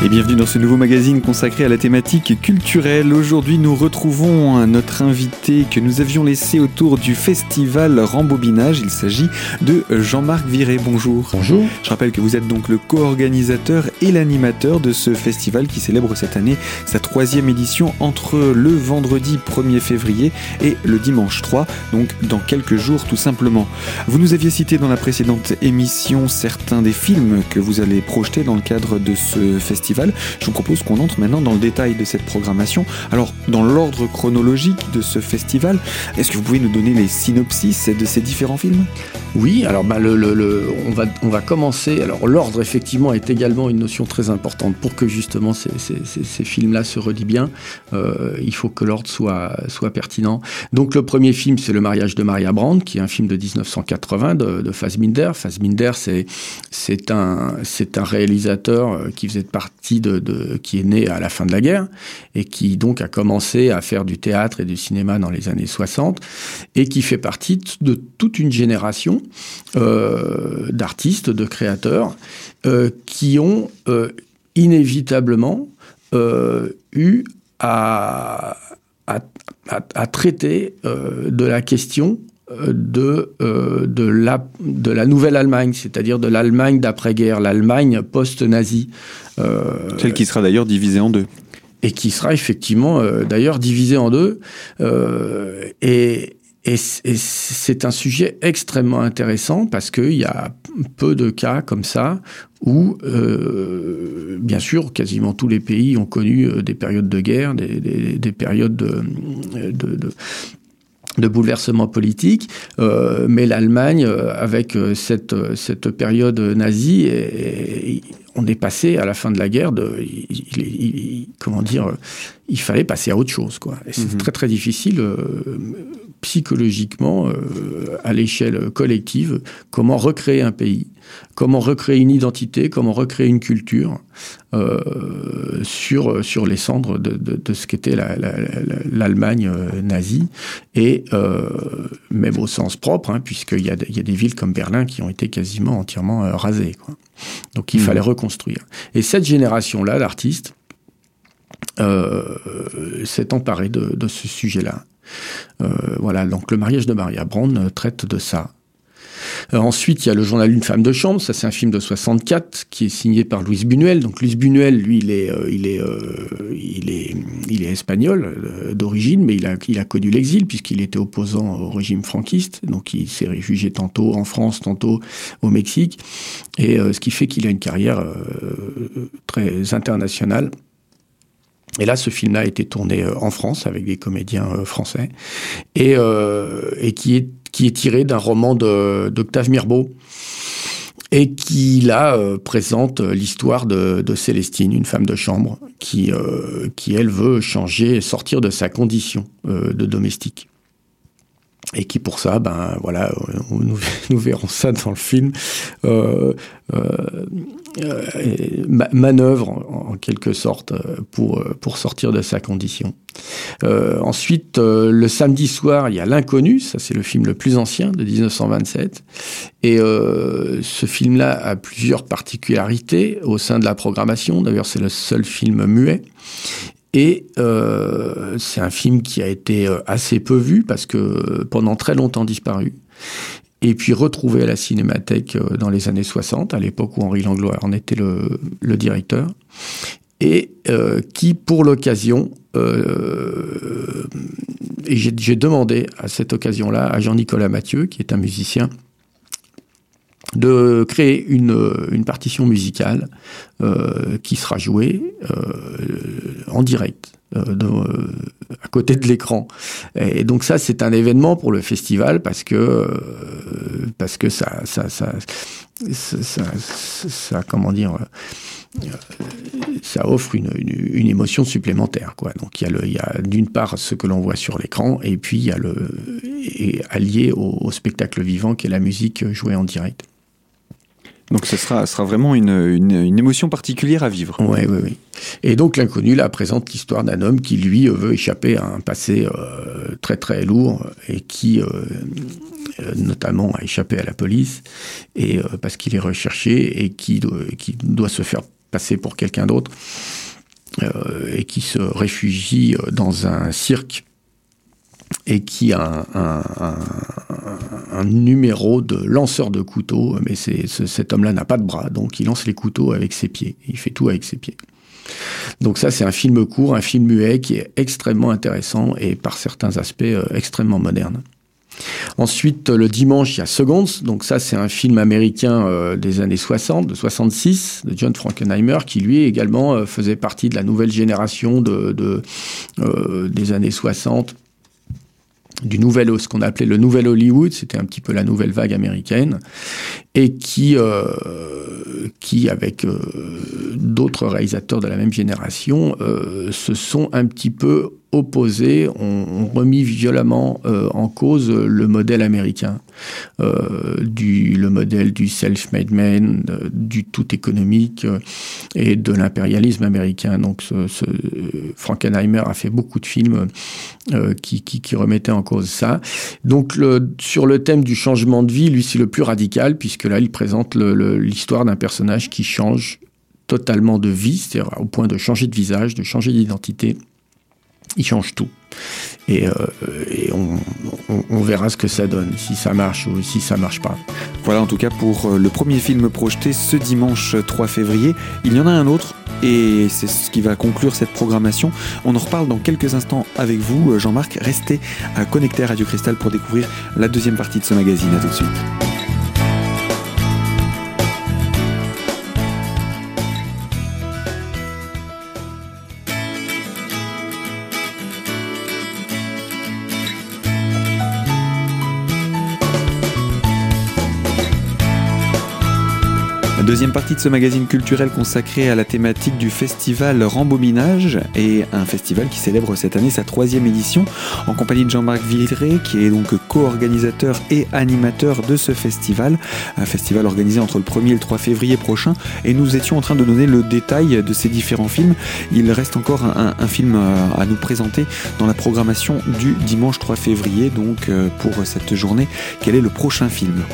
Et bienvenue dans ce nouveau magazine consacré à la thématique culturelle. Aujourd'hui, nous retrouvons notre invité que nous avions laissé autour du festival Rembobinage. Il s'agit de Jean-Marc Viré. Bonjour. Bonjour. Je rappelle que vous êtes donc le co-organisateur et l'animateur de ce festival qui célèbre cette année sa troisième édition entre le vendredi 1er février et le dimanche 3, donc dans quelques jours tout simplement. Vous nous aviez cité dans la précédente émission certains des films que vous allez projeter dans le cadre de ce festival je vous propose qu'on entre maintenant dans le détail de cette programmation. Alors, dans l'ordre chronologique de ce festival, est-ce que vous pouvez nous donner les synopsis de ces différents films? Oui, alors bah, le, on, va, commencer. Alors, l'ordre, effectivement, est également une notion très importante. Pour que justement ces, films-là se redient bien, euh, il faut que l'ordre soit, pertinent. Donc, le premier film, c'est Le mariage de Maria Brand, qui est un film de 1980 de, de Fassbinder. Fassbinder, c'est un, un réalisateur euh, qui faisait partie de, qui est né à la fin de la guerre et qui donc a commencé à faire du théâtre et du cinéma dans les années 60 et qui fait partie de toute une génération euh, d'artistes, de créateurs euh, qui ont euh, inévitablement eu à, à, traiter de la question de, de, la, de la nouvelle Allemagne, c'est-à-dire de l'Allemagne d'après-guerre, l'Allemagne post-nazie. Euh, Celle qui sera d'ailleurs divisée en deux. Et qui sera effectivement euh, d'ailleurs divisée en deux. Et, et c'est un sujet extrêmement intéressant parce qu'il y a peu de cas comme ça où, bien sûr, quasiment tous les pays ont connu des périodes de guerre, des, des, périodes de, de, de de bouleversement politique, euh, mais l'Allemagne, euh, avec euh, cette, période nazie, et, on est passé à la fin de la guerre de, comment dire, il fallait passer à autre chose, quoi. c'est mhm. très très difficile psychologiquement, à l'échelle collective, comment recréer un pays comment recréer une identité, comment recréer une culture euh, sur, sur les cendres de, de, ce qu'était l'Allemagne euh, nazie, et euh, même au sens propre, hein, puisqu'il y a, y a des villes comme Berlin qui ont été quasiment entièrement rasées. Quoi. Donc il mmh. fallait reconstruire. Et cette génération-là d'artistes s'est emparée de, de ce sujet-là. voilà, donc le mariage de Maria Brand traite de ça. Euh, ensuite, il y a Le journal d'une femme de chambre, ça c'est un film de 64 qui est signé par Louise Buñuel. Donc Louise Buñuel, lui, il est, euh, il est, euh, il est, il est espagnol d'origine, mais il a, il a connu l'exil puisqu'il était opposant au régime franquiste. Donc il s'est réfugié tantôt en France, tantôt au Mexique, et ce qui fait qu'il a une carrière très internationale. Et là, ce film-là a été tourné en France avec des comédiens français et, et qui est qui est tiré d'un roman d'Octave Mirbeau et qui là euh, présente l'histoire de, Célestine, une femme de chambre qui, euh, elle veut changer, sortir de sa condition euh, de domestique et qui pour ça, ben voilà, nous, nous, verrons ça dans le film, euh, euh, manœuvre en, quelque sorte pour pour sortir de sa condition. Euh, ensuite, le samedi soir, il y a l'inconnu, ça c'est le film le plus ancien de 1927, et ce film-là a plusieurs particularités au sein de la programmation. D'ailleurs, c'est le seul film muet. Et euh, c'est un film qui a été euh, assez peu vu parce que pendant très longtemps disparu. Et puis retrouvé à la Cinémathèque euh, dans les années 60, à l'époque où Henri Langlois en était le, directeur. Et euh, qui, pour l'occasion, euh, et j'ai demandé à cette occasion-là à Jean-Nicolas Mathieu, qui est un musicien, de créer une, partition musicale euh, qui sera jouée euh, en direct. Euh, à côté de l'écran et donc ça c'est un événement pour le festival parce que parce que ça comment dire ça offre une, émotion supplémentaire. Quoi. Donc il y a, d'une part ce que l'on voit sur l'écran, et puis il y a le et allié au, spectacle vivant qui est la musique jouée en direct. Donc ce sera, vraiment une, émotion particulière à vivre. Oui, oui, oui. Et donc l'inconnu là présente l'histoire d'un homme qui lui veut échapper à un passé euh, très très lourd et qui euh, euh, notamment a échappé à la police parce qu'il est recherché et qui, qui doit se faire passer pour quelqu'un d'autre, et qui se réfugie dans un cirque et qui a un, numéro de lanceur de couteaux, mais cet homme-là n'a pas de bras, donc il lance les couteaux avec ses pieds, il fait tout avec ses pieds. Donc ça, c'est un film court, un film muet qui est extrêmement intéressant et par certains aspects euh, extrêmement moderne. Ensuite, le dimanche, il y a Seconds. Donc ça, c'est un film américain euh, des années 60, de 66, de John Frankenheimer, qui lui également euh, faisait partie de la nouvelle génération de, des années 60 du nouvel, ce qu'on appelait le nouvel Hollywood, c'était un petit peu la nouvelle vague américaine, et qui, euh, qui avec euh, d'autres réalisateurs de la même génération, euh, se sont un petit peu opposés ont, remis violemment euh, en cause le modèle américain, euh, du, le modèle du self-made man, du tout économique et de l'impérialisme américain. Donc Frankenheimer a fait beaucoup de films qui, qui, remettaient en cause ça. Donc sur le thème du changement de vie, lui c'est le plus radical puisque là il présente l'histoire d'un personnage qui change totalement de vie, c'est-à-dire au point de changer de visage, de changer d'identité il change tout. Et, euh, on, verra ce que ça donne, si ça marche ou si ça marche pas. Voilà en tout cas pour euh, le premier film projeté ce dimanche 3 février. Il y en a un autre et c'est ce qui va conclure cette programmation. On en reparle dans quelques instants avec vous, euh, Jean-Marc. Restez connecté à Radio Cristal pour découvrir la deuxième partie de ce magazine. A tout de suite. Deuxième partie de ce magazine culturel consacré à la thématique du festival Rembobinage et un festival qui célèbre cette année sa troisième édition en compagnie de Jean-Marc Viré qui est donc co-organisateur et animateur de ce festival. Un festival organisé entre le 1er et le 3 février prochain et nous étions en train de donner le détail de ces différents films. Il reste encore un, film à nous présenter dans la programmation du dimanche 3 février donc euh, pour cette journée. Quel est le prochain film?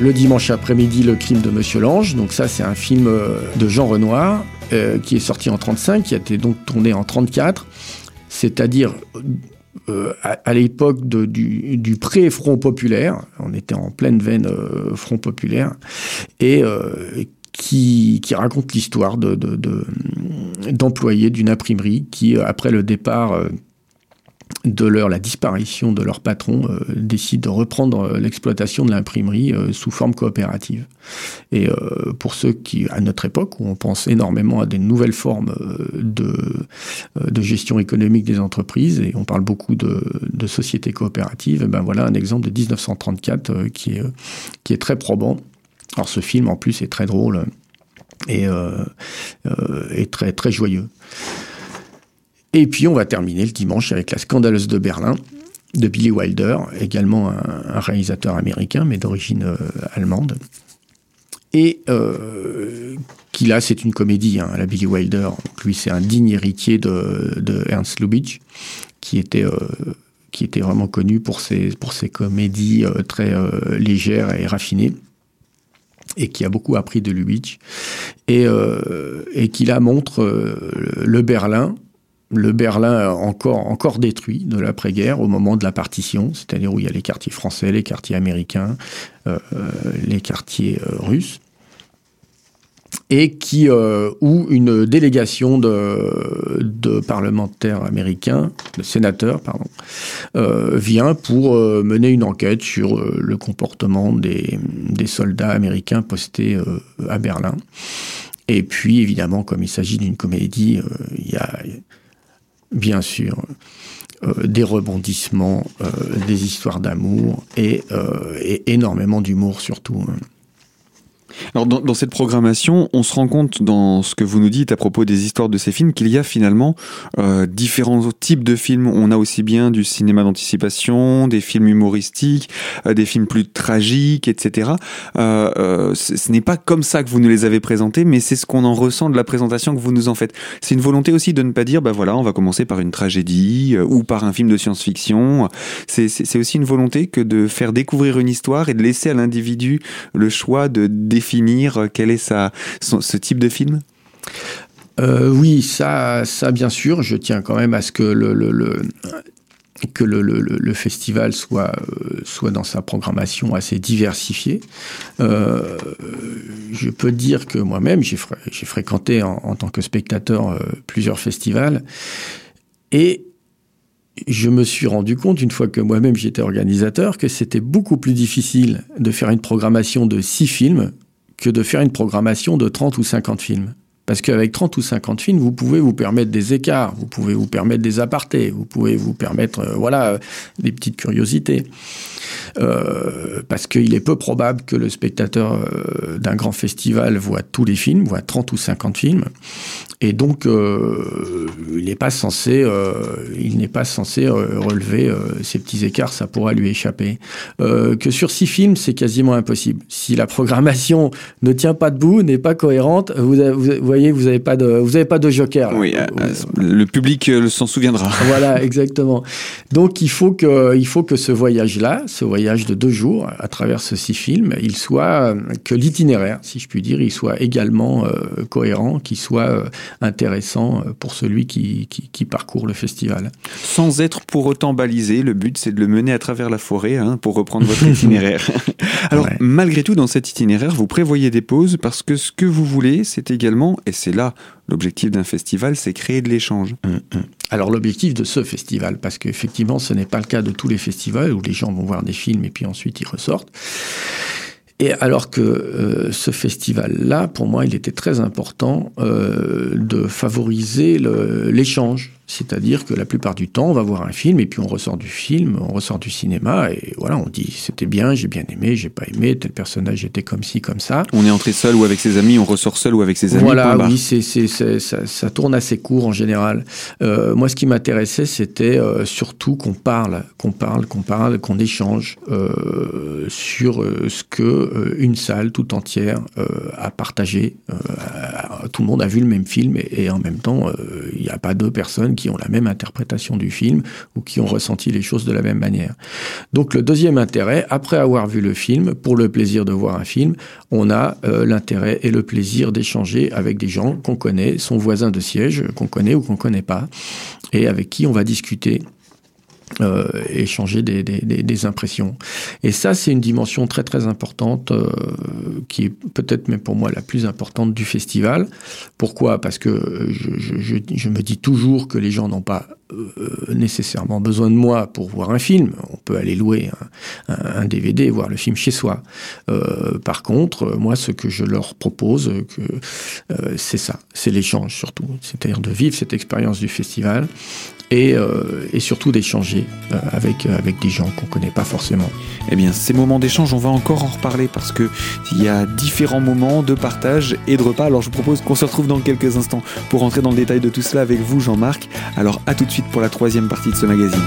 Le dimanche après-midi, Le crime de Monsieur Lange. Donc ça, c'est un film euh, de Jean Renoir euh, qui est sorti en 35, qui a été donc tourné en 34. C'est-à-dire euh, à, l'époque du, pré-Front populaire, on était en pleine veine Front populaire, et qui, raconte l'histoire d'employés de, d'une imprimerie qui, après le départ de leur la disparition de leur patron euh, décide de reprendre euh, l'exploitation de l'imprimerie euh, sous forme coopérative. Et pour ceux qui, à notre époque, où on pense énormément à des nouvelles formes de, de gestion économique des entreprises, et on parle beaucoup de, de sociétés coopératives, ben voilà un exemple de 1934 qui, est, qui est très probant. Alors ce film en plus est très drôle et, et très, très joyeux. Et puis on va terminer le dimanche avec La Scandaleuse de Berlin de Billy Wilder, également un, réalisateur américain mais d'origine euh, allemande. Et euh, qui là, c'est une comédie, hein, la Billy Wilder. lui, c'est un digne héritier de, Ernst Lubitsch, qui était, euh, qui était vraiment connu pour ses, pour ses comédies très légères et raffinées et qui a beaucoup appris de Lubitsch, et, et qui là montre le Berlin le Berlin encore, détruit de l'après-guerre au moment de la partition, c'est-à-dire où il y a les quartiers français, les quartiers américains, euh, euh, les quartiers euh, russes, et qui, où une délégation de, parlementaires américains, de sénateurs, pardon, vient pour mener une enquête sur le comportement des, des soldats américains postés à Berlin. Et puis, évidemment, comme il s'agit d'une comédie, il y a bien sûr, euh, des rebondissements, euh, des histoires d'amour et, euh, énormément d'humour surtout. Hein. Alors dans, cette programmation, on se rend compte dans ce que vous nous dites à propos des histoires de ces films qu'il y a finalement euh, différents types de films. On a aussi bien du cinéma d'anticipation, des films humoristiques, euh, des films plus tragiques, etc. Euh, ce n'est pas comme ça que vous nous les avez présentés, mais c'est ce qu'on en ressent de la présentation que vous nous en faites. C'est une volonté aussi de ne pas dire, bah voilà, on va commencer par une tragédie ou par un film de science-fiction. C'est aussi une volonté que de faire découvrir une histoire et de laisser à l'individu le choix de définir quel est ce type de film? Oui, ça, ça bien sûr. Je tiens quand même à ce que le, que le, festival soit, soit dans sa programmation assez diversifiée. Euh, je peux dire que moi-même, j'ai fréquenté en, tant que spectateur plusieurs festivals et je me suis rendu compte, une fois que moi-même j'étais organisateur, que c'était beaucoup plus difficile de faire une programmation de 6 films que de faire une programmation de 30 ou 50 films. Parce qu'avec 30 ou 50 films, vous pouvez vous permettre des écarts, vous pouvez vous permettre des apartés, vous pouvez vous permettre, euh, voilà, des petites curiosités. Euh, parce qu'il est peu probable que le spectateur euh, d'un grand festival voit tous les films, voit 30 ou 50 films. Et donc, euh, il n'est pas censé, euh, il n'est pas censé euh, relever ces petits écarts, ça pourra lui échapper. que sur six films, c'est quasiment impossible. Si la programmation ne tient pas debout, n'est pas cohérente, vous, vous, voyez, vous n'avez pas de, vous avez pas de joker. Oui, le public s'en souviendra. Voilà, exactement. Donc, il faut que, il faut que ce voyage-là, ce voyage de deux jours à travers ce six films, il soit que l'itinéraire, si je puis dire, il soit également cohérent, qu'il soit intéressant euh, pour celui qui, qui, parcourt le festival. Sans être pour autant balisé, le but c'est de le mener à travers la forêt hein, pour reprendre votre itinéraire. Alors malgré tout, dans cet itinéraire, vous prévoyez des pauses parce que ce que vous voulez, c'est également, et c'est là l'objectif d'un festival, c'est créer de l'échange. Hum, hum. Alors l'objectif de ce festival, parce qu'effectivement ce n'est pas le cas de tous les festivals où les gens vont voir des films et puis ensuite ils ressortent. Et alors que euh, ce festival-là, pour moi, il était très important euh, de favoriser l'échange c'est-à-dire que la plupart du temps, on va voir un film et puis on ressort du film, on ressort du cinéma et voilà, on dit c'était bien, j'ai bien aimé, j'ai pas aimé, tel personnage était comme ci, comme ça. On est entré seul ou avec ses amis, on ressort seul ou avec ses amis. Voilà, oui, c'est, c'est, ça, ça, tourne assez court en général. Euh, moi, ce qui m'intéressait, c'était euh, surtout qu'on parle, qu'on parle, qu'on parle, qu'on échange euh, sur ce que une salle tout entière a partagé. tout le monde a vu le même film et, et en même temps, il n'y a pas deux personnes qui ont la même interprétation du film ou qui ont ressenti les choses de la même manière. Donc le deuxième intérêt, après avoir vu le film, pour le plaisir de voir un film, on a euh, l'intérêt et le plaisir d'échanger avec des gens qu'on connaît, son voisin de siège qu'on connaît ou qu'on connaît pas, et avec qui on va discuter euh, échanger des, des, des, impressions. Et ça, c'est une dimension très très importante euh, qui est peut-être même pour moi la plus importante du festival. Pourquoi? Parce que je, je, je, me dis toujours que les gens n'ont pas euh, nécessairement besoin de moi pour voir un film. On peut aller louer un, DVD, voir le film chez soi. Euh, par contre, moi, ce que je leur propose, que euh, c'est ça, c'est l'échange surtout, c'est-à-dire de vivre cette expérience du festival et, euh, et surtout d'échanger euh, avec, euh, avec des gens qu'on ne connaît pas forcément. Eh bien, ces moments d'échange, on va encore en reparler parce qu'il y a différents moments de partage et de repas. Alors, je vous propose qu'on se retrouve dans quelques instants pour rentrer dans le détail de tout cela avec vous, Jean-Marc. Alors, à tout de suite pour la troisième partie de ce magazine.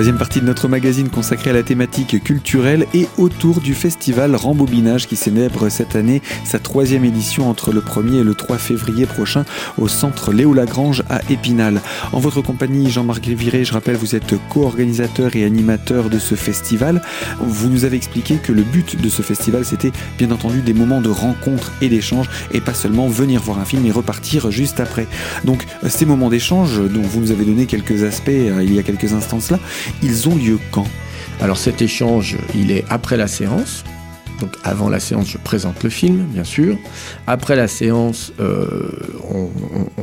Troisième partie de notre magazine consacrée à la thématique culturelle et autour du festival Rembobinage qui célèbre cette année sa troisième édition entre le 1er et le 3 février prochain au centre Léo Lagrange à Épinal. En votre compagnie, Jean-Marc Viré, je rappelle, vous êtes co-organisateur et animateur de ce festival. Vous nous avez expliqué que le but de ce festival, c'était bien entendu des moments de rencontre et d'échange et pas seulement venir voir un film et repartir juste après. Donc ces moments d'échange dont vous nous avez donné quelques aspects euh, il y a quelques instants là, ils ont lieu quand? Alors cet échange, il est après la séance. Donc avant la séance, je présente le film, bien sûr. Après la séance, euh,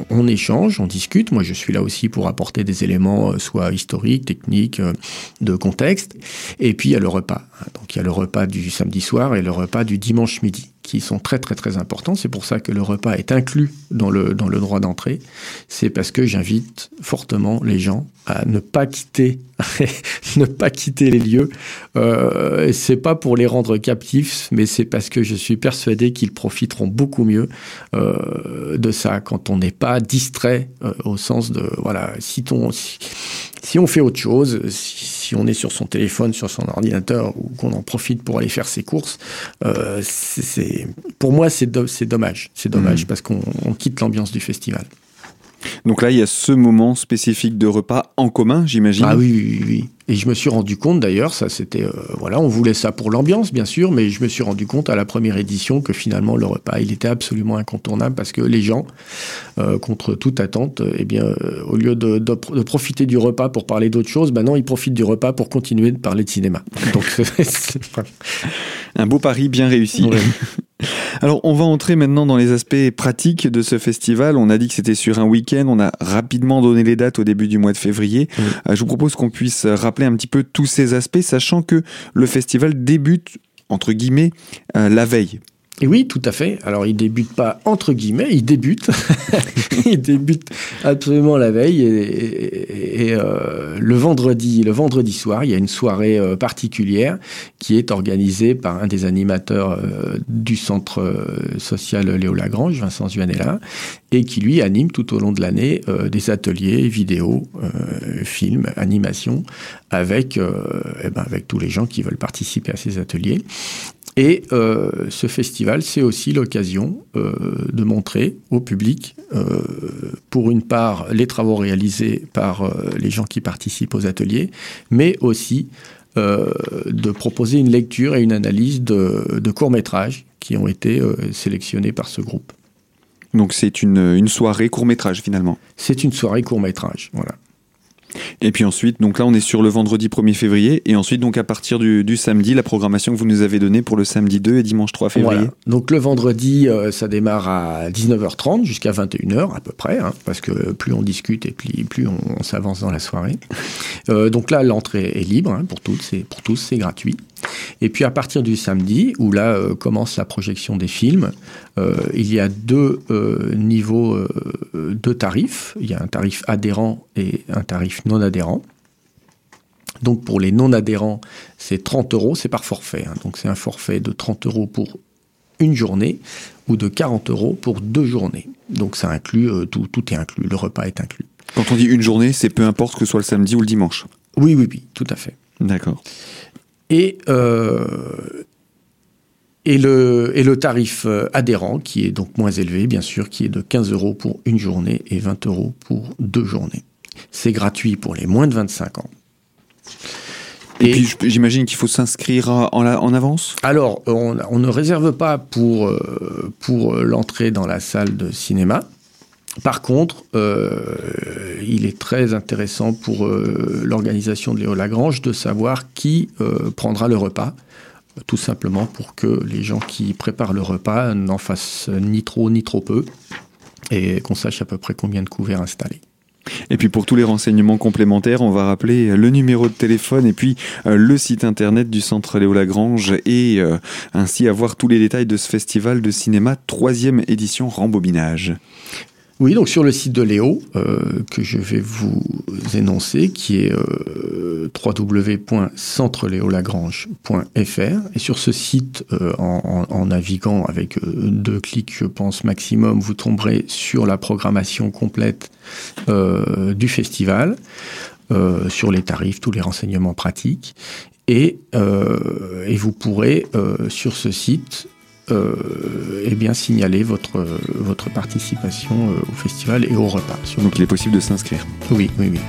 on, échange, on discute. Moi, je suis là aussi pour apporter des éléments, euh, soit historiques, techniques, euh, de contexte. Et puis, il y a le repas. Donc, il y a le repas du samedi soir et le repas du dimanche midi qui sont très très très importants. C'est pour ça que le repas est inclus dans le, dans le droit d'entrée. C'est parce que j'invite fortement les gens à ne pas quitter, ne pas quitter les lieux. Euh, c'est pas pour les rendre captifs, mais c'est parce que je suis persuadé qu'ils profiteront beaucoup mieux euh, de ça quand on n'est pas distrait euh, au sens de voilà si, ton, si, on fait autre chose, si, si on est sur son téléphone, sur son ordinateur, ou qu'on en profite pour aller faire ses courses, euh, c'est, pour moi, c'est, dommage. C'est dommage mmh. parce qu'on quitte l'ambiance du festival. Donc là, il y a ce moment spécifique de repas en commun, j'imagine. Ah oui, oui, oui. Et je me suis rendu compte d'ailleurs, ça c'était, euh, voilà, on voulait ça pour l'ambiance bien sûr, mais je me suis rendu compte à la première édition que finalement le repas, il était absolument incontournable parce que les gens, euh, contre toute attente, eh bien, euh, au lieu de, profiter du repas pour parler d'autre chose, ben non, ils profitent du repas pour continuer de parler de cinéma. Donc, un beau pari bien réussi. Alors, on va entrer maintenant dans les aspects pratiques de ce festival. On a dit que c'était sur un week-end. On a rapidement donné les dates au début du mois de février. Euh, je vous propose qu'on puisse rappeler un petit peu tous ces aspects, sachant que le festival débute, entre guillemets, euh, la veille. Et oui, tout à fait. Alors, il débute pas entre guillemets, il débute. il débute absolument la veille. Et, euh, le vendredi, le vendredi soir, il y a une soirée euh, particulière qui est organisée par un des animateurs euh, du centre social Léo Lagrange, Vincent Zuanella, et qui lui anime tout au long de l'année des ateliers vidéo, films, animation, avec, eh ben, avec tous les gens qui veulent participer à ces ateliers. Et euh, ce festival, c'est aussi l'occasion euh, de montrer au public, euh, pour une part, les travaux réalisés par les gens qui participent aux ateliers, mais aussi de proposer une lecture et une analyse de, de courts-métrages qui ont été sélectionnés par ce groupe. Donc c'est une, une soirée court-métrage finalement C'est une soirée court-métrage, voilà. Et puis ensuite, donc là, on est sur le vendredi 1er février. Et ensuite, donc à partir du, samedi, la programmation que vous nous avez donnée pour le samedi 2 et dimanche 3 février. Donc le vendredi, euh, ça démarre à 19h30 jusqu'à 21h à peu près, hein, parce que plus on discute et plus, plus on, s'avance dans la soirée. Euh, donc là, l'entrée est libre hein, pour, toutes, pour tous, c'est gratuit. Et puis à partir du samedi, où là euh, commence la projection des films, euh, il y a deux euh, niveaux de tarifs. Il y a un tarif adhérent et un tarif non adhérent. Donc pour les non adhérents, c'est 30 euros, c'est par forfait. Hein. Donc c'est un forfait de 30 euros pour une journée ou de 40 euros pour deux journées. Donc ça inclut, tout, tout est inclus, le repas est inclus. Quand on dit une journée, c'est peu importe que ce soit le samedi ou le dimanche Oui, oui, oui, tout à fait. D'accord. Et, euh, et, le, et le tarif euh, adhérent, qui est donc moins élevé, bien sûr, qui est de 15 euros pour une journée et 20 euros pour deux journées. C'est gratuit pour les moins de 25 ans. Et, puis j'imagine qu'il faut s'inscrire en, en, avance? Alors, on, on, ne réserve pas pour, euh, pour l'entrée dans la salle de cinéma. Par contre, euh, il est très intéressant pour euh, l'organisation de Léo Lagrange de savoir qui euh, prendra le repas, tout simplement pour que les gens qui préparent le repas n'en fassent ni trop ni trop peu, et qu'on sache à peu près combien de couverts installer. Et puis pour tous les renseignements complémentaires, on va rappeler le numéro de téléphone et puis le site internet du Centre Léo Lagrange et ainsi avoir tous les détails de ce festival de cinéma troisième édition Rembobinage. Oui, donc sur le site de Léo, euh, que je vais vous énoncer, qui est euh, www.centreléolagrange.fr. Et sur ce site, euh, en, naviguant avec euh, deux clics, je pense, maximum, vous tomberez sur la programmation complète du festival, sur les tarifs, tous les renseignements pratiques. Et, vous pourrez, sur ce site, eh bien signaler votre, votre participation euh, au festival et au repas. Donc il est possible de s'inscrire Oui, oui, oui.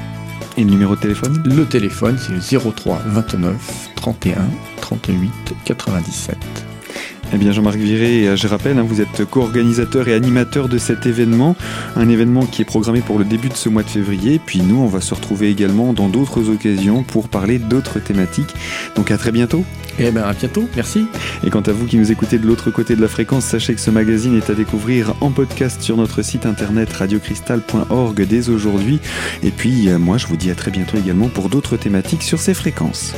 Et le numéro de téléphone? Le téléphone, c'est le 03 29 31 38 97. Eh bien Jean-Marc Viré, je rappelle, hein, vous êtes co-organisateur et animateur de cet événement, un événement qui est programmé pour le début de ce mois de février. Puis nous, on va se retrouver également dans d'autres occasions pour parler d'autres thématiques. Donc à très bientôt. Eh bien à bientôt, merci. Et quant à vous qui nous écoutez de l'autre côté de la fréquence, sachez que ce magazine est à découvrir en podcast sur notre site internet radiocristal.org dès aujourd'hui. Et puis euh, moi, je vous dis à très bientôt également pour d'autres thématiques sur ces fréquences.